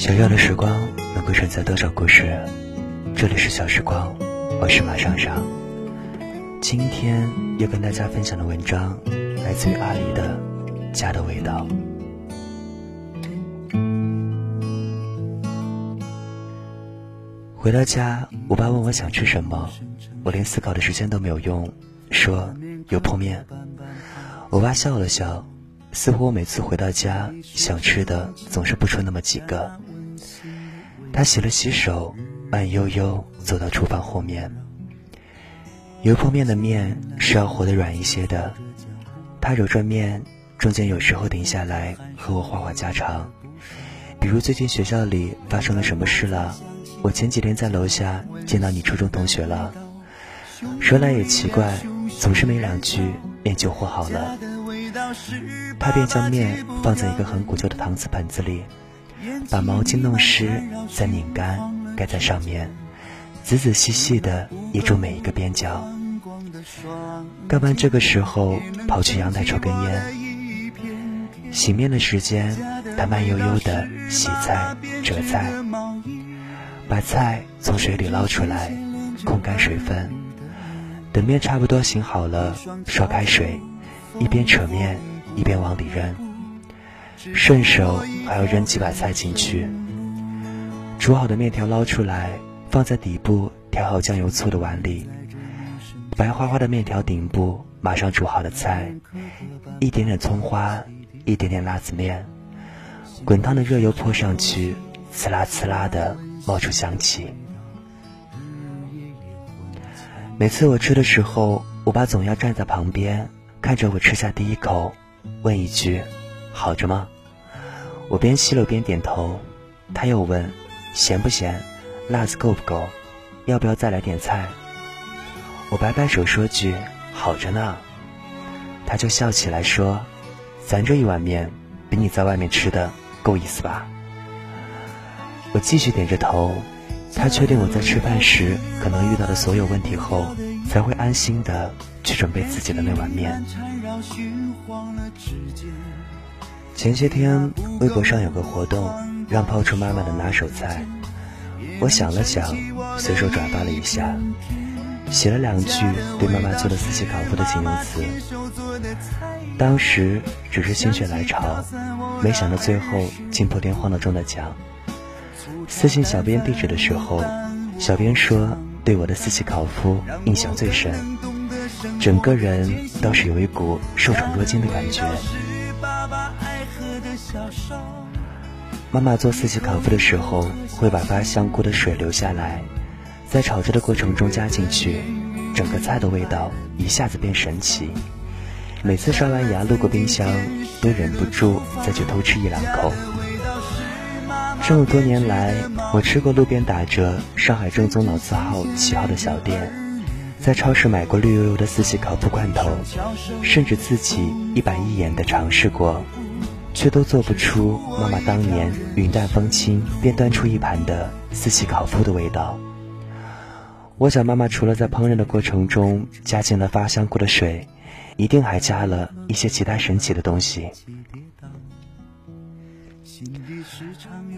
小小的时光能够承载多少故事？这里是小时光，我是马尚尚。今天要跟大家分享的文章来自于阿狸的《家的味道》。回到家，我爸问我想吃什么，我连思考的时间都没有用，说有泡面。我爸笑了笑，似乎我每次回到家想吃的总是不出那么几个。他洗了洗手，慢悠悠走到厨房后面。油泼面的面是要和的软一些的。他揉着面，中间有时候停下来和我话话家常，比如最近学校里发生了什么事了。我前几天在楼下见到你初中同学了。说来也奇怪，总是没两句面就和好了。他便将面放在一个很古旧的搪瓷盆子里，把毛巾弄湿，再拧干，盖在上面，仔仔细细地掖住每一个边角。干完这个时候，跑去阳台抽根烟。洗面的时间，他慢悠悠地洗菜、折菜。把菜从水里捞出来，控干水分。等面差不多醒好了，烧开水，一边扯面一边往里扔，顺手还要扔几把菜进去。煮好的面条捞出来，放在底部调好酱油醋的碗里。白花花的面条顶部马上煮好的菜，一点点葱花，一点点辣子面，滚烫的热油泼上去，呲啦呲啦的。冒出香气。每次我吃的时候，我爸总要站在旁边，看着我吃下第一口，问一句：“好着吗？”我边吸溜边点头。他又问：“咸不咸？辣子够不够？要不要再来点菜？”我摆摆手说句：“好着呢。”他就笑起来说：“咱这一碗面，比你在外面吃的够意思吧？”我继续点着头，他确定我在吃饭时可能遇到的所有问题后，才会安心的去准备自己的那碗面。前些天微博上有个活动，让泡出妈妈的拿手菜。我想了想，随手转发了一下，写了两句对妈妈做的四喜烤麸的形容词。当时只是心血来潮，没想到最后竟破天荒的中了奖。私信小编地址的时候，小编说对我的四喜烤麸印象最深，整个人倒是有一股受宠若惊的感觉。妈妈做四喜烤麸的时候，会把发香菇的水留下来，在炒制的过程中加进去，整个菜的味道一下子变神奇。每次刷完牙路过冰箱，都忍不住再去偷吃一两口。这么多年来，我吃过路边打着“上海正宗老字号”旗号的小店，在超市买过绿油油的四喜烤麸罐头，甚至自己一板一眼地尝试过，却都做不出妈妈当年云淡风轻便端出一盘的四喜烤麸的味道。我想，妈妈除了在烹饪的过程中加进了发香菇的水，一定还加了一些其他神奇的东西。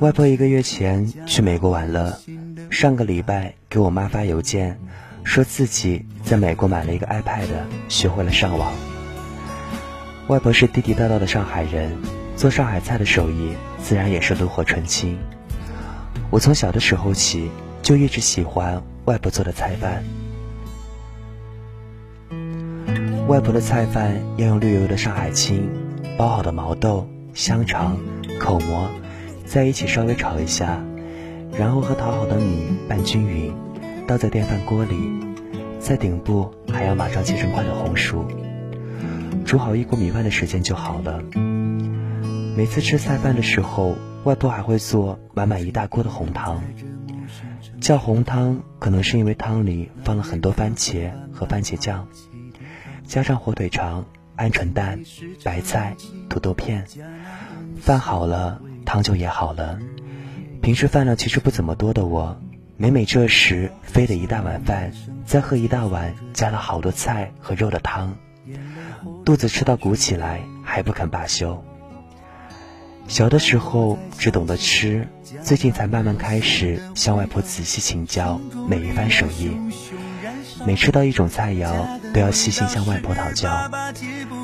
外婆一个月前去美国玩了，上个礼拜给我妈发邮件，说自己在美国买了一个 iPad，学会了上网。外婆是地地道道的上海人，做上海菜的手艺自然也是炉火纯青。我从小的时候起就一直喜欢外婆做的菜饭。外婆的菜饭要用绿油油的上海青，包好的毛豆、香肠、口蘑。在一起稍微炒一下，然后和淘好的米拌均匀，倒在电饭锅里，在顶部还要码上切成块的红薯，煮好一锅米饭的时间就好了。每次吃菜饭的时候，外婆还会做满满一大锅的红汤，叫红汤可能是因为汤里放了很多番茄和番茄酱，加上火腿肠、鹌鹑蛋、白菜、土豆片，饭好了。汤就也好了。平时饭量其实不怎么多的我，每每这时非得一大碗饭，再喝一大碗加了好多菜和肉的汤，肚子吃到鼓起来还不肯罢休。小的时候只懂得吃，最近才慢慢开始向外婆仔细请教每一番手艺。每吃到一种菜肴，都要细心向外婆讨教，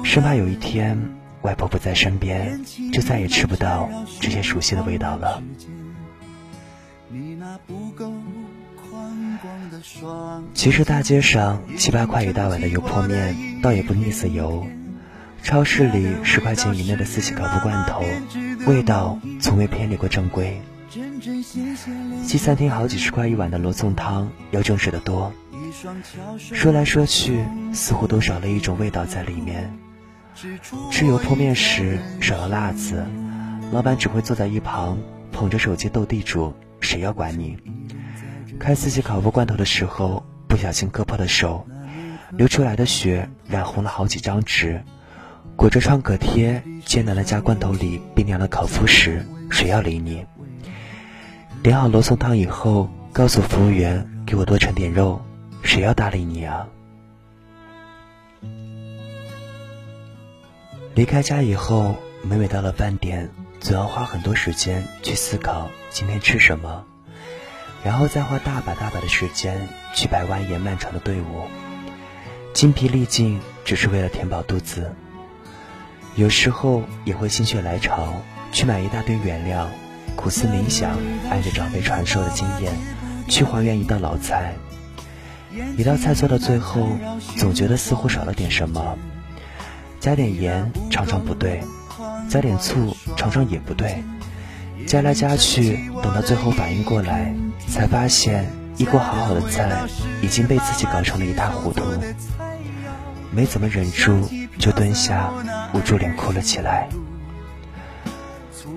生怕有一天外婆不在身边，就再也吃不到这些熟悉的味道了。其实大街上七八块一大碗的油泼面，倒也不腻死油。超市里十块钱以内的四喜烤麸罐头，味道从未偏离过正规。西餐厅好几十块一碗的罗宋汤，要正式的多。说来说去，似乎都少了一种味道在里面。吃油泼面时少了辣子，老板只会坐在一旁捧着手机斗地主，谁要管你？开四喜烤麸罐头的时候，不小心割破了手，流出来的血染红了好几张纸。裹着创可贴，艰难的加罐头里冰凉的烤麸时，谁要理你？点好罗宋汤以后，告诉服务员给我多盛点肉，谁要搭理你啊？离开家以后，每每到了饭点，总要花很多时间去思考今天吃什么，然后再花大把大把的时间去排蜿蜒漫长的队伍，精疲力尽，只是为了填饱肚子。有时候也会心血来潮去买一大堆原料，苦思冥想，按着长辈传授的经验去还原一道老菜。一道菜做到最后，总觉得似乎少了点什么。加点盐常常不对，加点醋常常也不对，加来加去，等到最后反应过来，才发现一锅好好的菜已经被自己搞成了一塌糊涂。没怎么忍住，就蹲下，捂住脸哭了起来。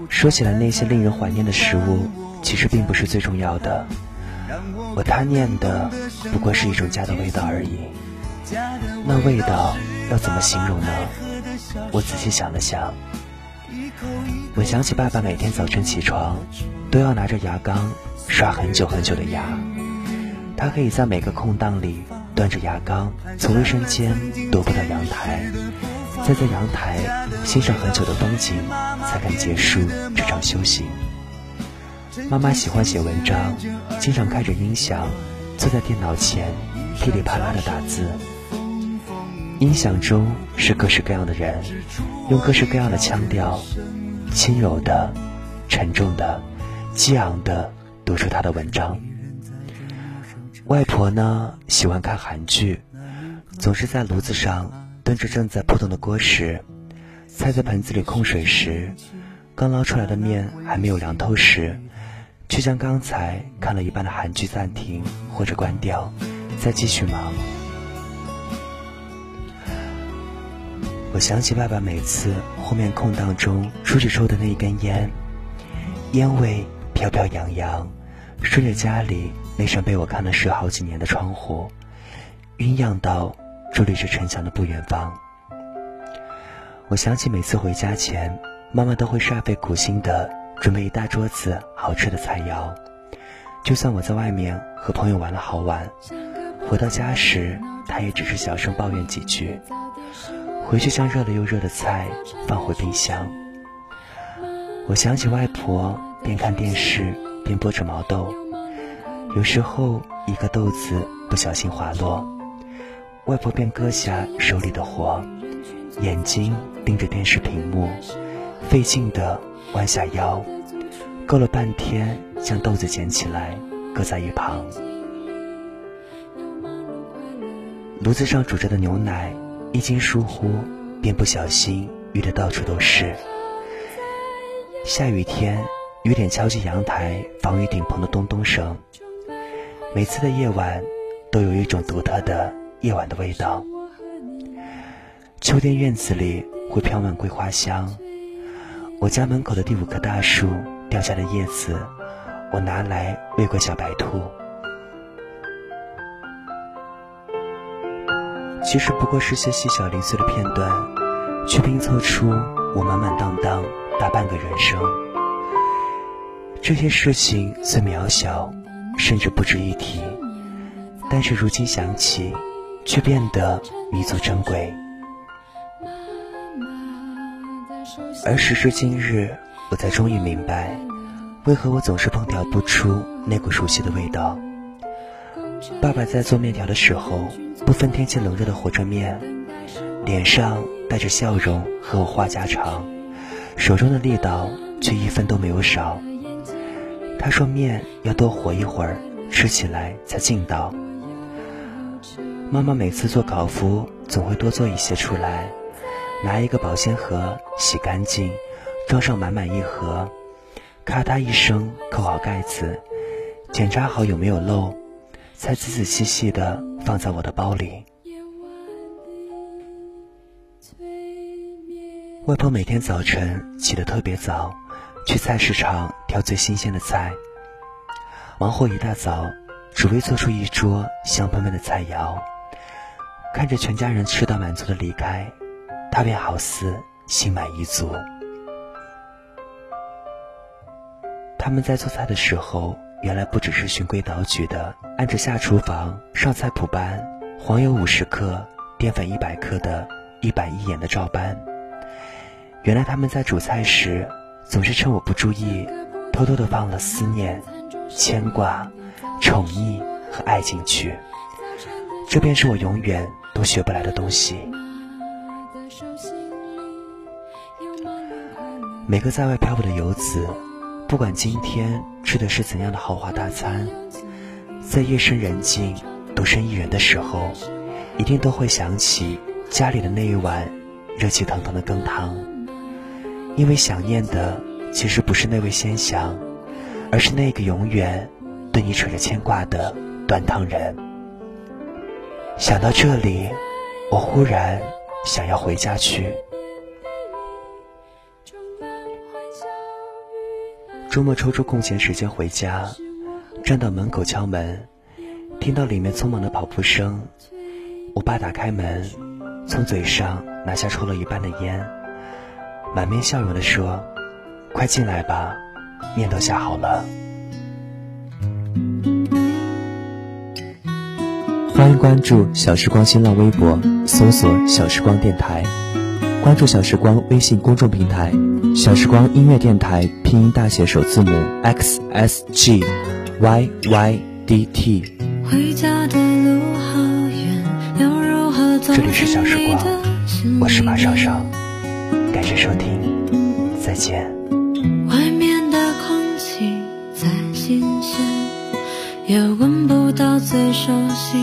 说起来，那些令人怀念的食物，其实并不是最重要的。我贪念的，不过是一种家的味道而已。那味道要怎么形容呢？我仔细想了想，我想起爸爸每天早晨起床，都要拿着牙缸刷很久很久的牙。他可以在每个空档里。端着牙缸从卫生间踱步到阳台，再在阳台欣赏很久的风景，才敢结束这场修行。妈妈喜欢写文章，经常开着音响，坐在电脑前噼里啪啦的打字。音响中是各式各样的人，用各式各样的腔调，轻柔的、沉重的、激昂的读出他的文章。外婆呢，喜欢看韩剧，总是在炉子上炖着正在扑腾的锅时，菜在盆子里控水时，刚捞出来的面还没有凉透时，却将刚才看了一半的韩剧暂停或者关掉，再继续忙。我想起爸爸每次后面空档中出去抽的那一根烟，烟味飘飘扬扬，顺着家里。那扇被我看了十好几年的窗户，晕漾到伫立着城墙的不远方。我想起每次回家前，妈妈都会煞费苦心的准备一大桌子好吃的菜肴。就算我在外面和朋友玩了好晚，回到家时，她也只是小声抱怨几句，回去将热了又热的菜放回冰箱。我想起外婆边看电视边剥着毛豆。有时候，一个豆子不小心滑落，外婆便搁下手里的活，眼睛盯着电视屏幕，费劲地弯下腰，够了半天将豆子捡起来，搁在一旁。炉子上煮着的牛奶，一经疏忽，便不小心遇得到处都是。下雨天，雨点敲击阳台防雨顶棚的咚咚声。每次的夜晚，都有一种独特的夜晚的味道。秋天院子里会飘满桂花香。我家门口的第五棵大树掉下的叶子，我拿来喂过小白兔。其实不过是些细小零碎的片段，却拼凑出我满满当当大半个人生。这些事情虽渺小。甚至不值一提，但是如今想起，却变得弥足珍贵。而时至今日，我才终于明白，为何我总是烹调不出那股熟悉的味道。爸爸在做面条的时候，不分天气冷热的和着面，脸上带着笑容和我话家常，手中的力道却一分都没有少。他说面要多和一会儿，吃起来才劲道。妈妈每次做烤麸，总会多做一些出来，拿一个保鲜盒洗干净，装上满满一盒，咔嗒一声扣好盖子，检查好有没有漏，才仔仔细细的放在我的包里。外婆每天早晨起得特别早，去菜市场挑最新鲜的菜，忙活一大早，只为做出一桌香喷喷的菜肴。看着全家人吃到满足的离开，他便好似心满意足。他们在做菜的时候，原来不只是循规蹈矩的按着下厨房上菜谱班，黄油五十克，淀粉一百克的一板一眼的照搬。原来他们在煮菜时，总是趁我不注意，偷偷的放了思念、牵挂、宠溺和爱进去。这便是我永远。都学不来的东西。每个在外漂泊的游子，不管今天吃的是怎样的豪华大餐，在夜深人静、独身一人的时候，一定都会想起家里的那一碗热气腾腾的羹汤，因为想念的其实不是那位先祥，而是那个永远对你扯着牵挂的端汤人。想到这里，我忽然想要回家去。周末抽出空闲时间回家，站到门口敲门，听到里面匆忙的跑步声。我爸打开门，从嘴上拿下抽了一半的烟，满面笑容的说：“快进来吧，面都下好了。”欢迎关注小时光新浪微博，搜索“小时光电台”，关注小时光微信公众平台“小时光音乐电台”，拼音大写首字母 x s g y y d t。回家的路好远，流柔和这里是小时光，我是马少少，感谢收听，再见。外面的空气再新鲜，也闻不到最熟悉。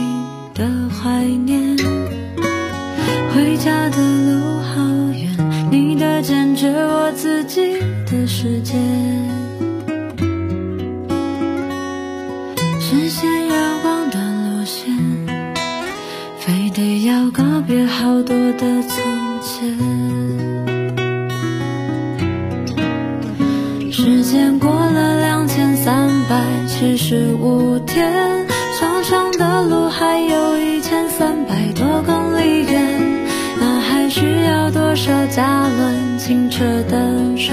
七十五天。长长的路还有一千三百多公里远，那还需要多少加仑清澈的水，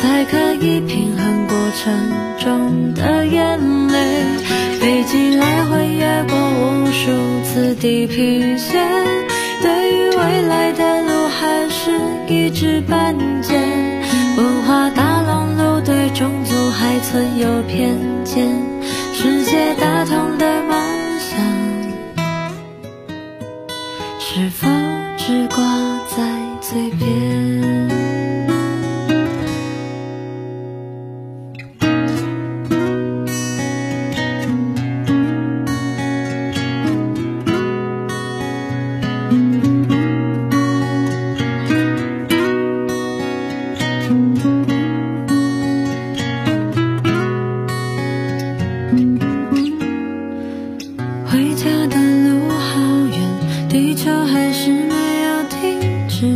才可以平衡过程中的眼泪？飞机来回越过无数次地平线，对于未来的路还是一知半解。文化大浪路对中还存有偏见。世界大同的梦想，是否只光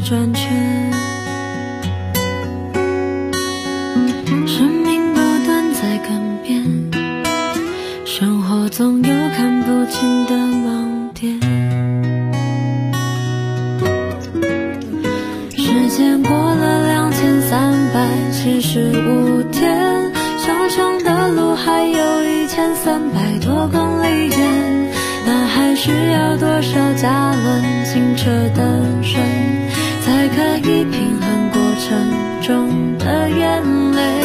转圈，生命不断在更变，生活总有看不清的盲点。时间过了两千三百七十五天，长长的路还有一千三百多公里远，那还需要多少加仑清澈的水？可以平衡过。程中的眼泪，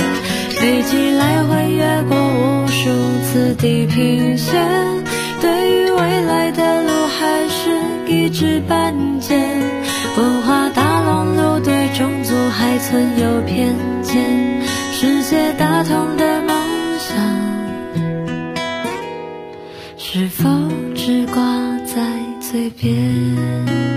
飞机来回越过无数次地平线，对于未来的路还是一知半解。文化大熔炉对种族还存有偏见，世界大同的梦想，是否只挂在嘴边？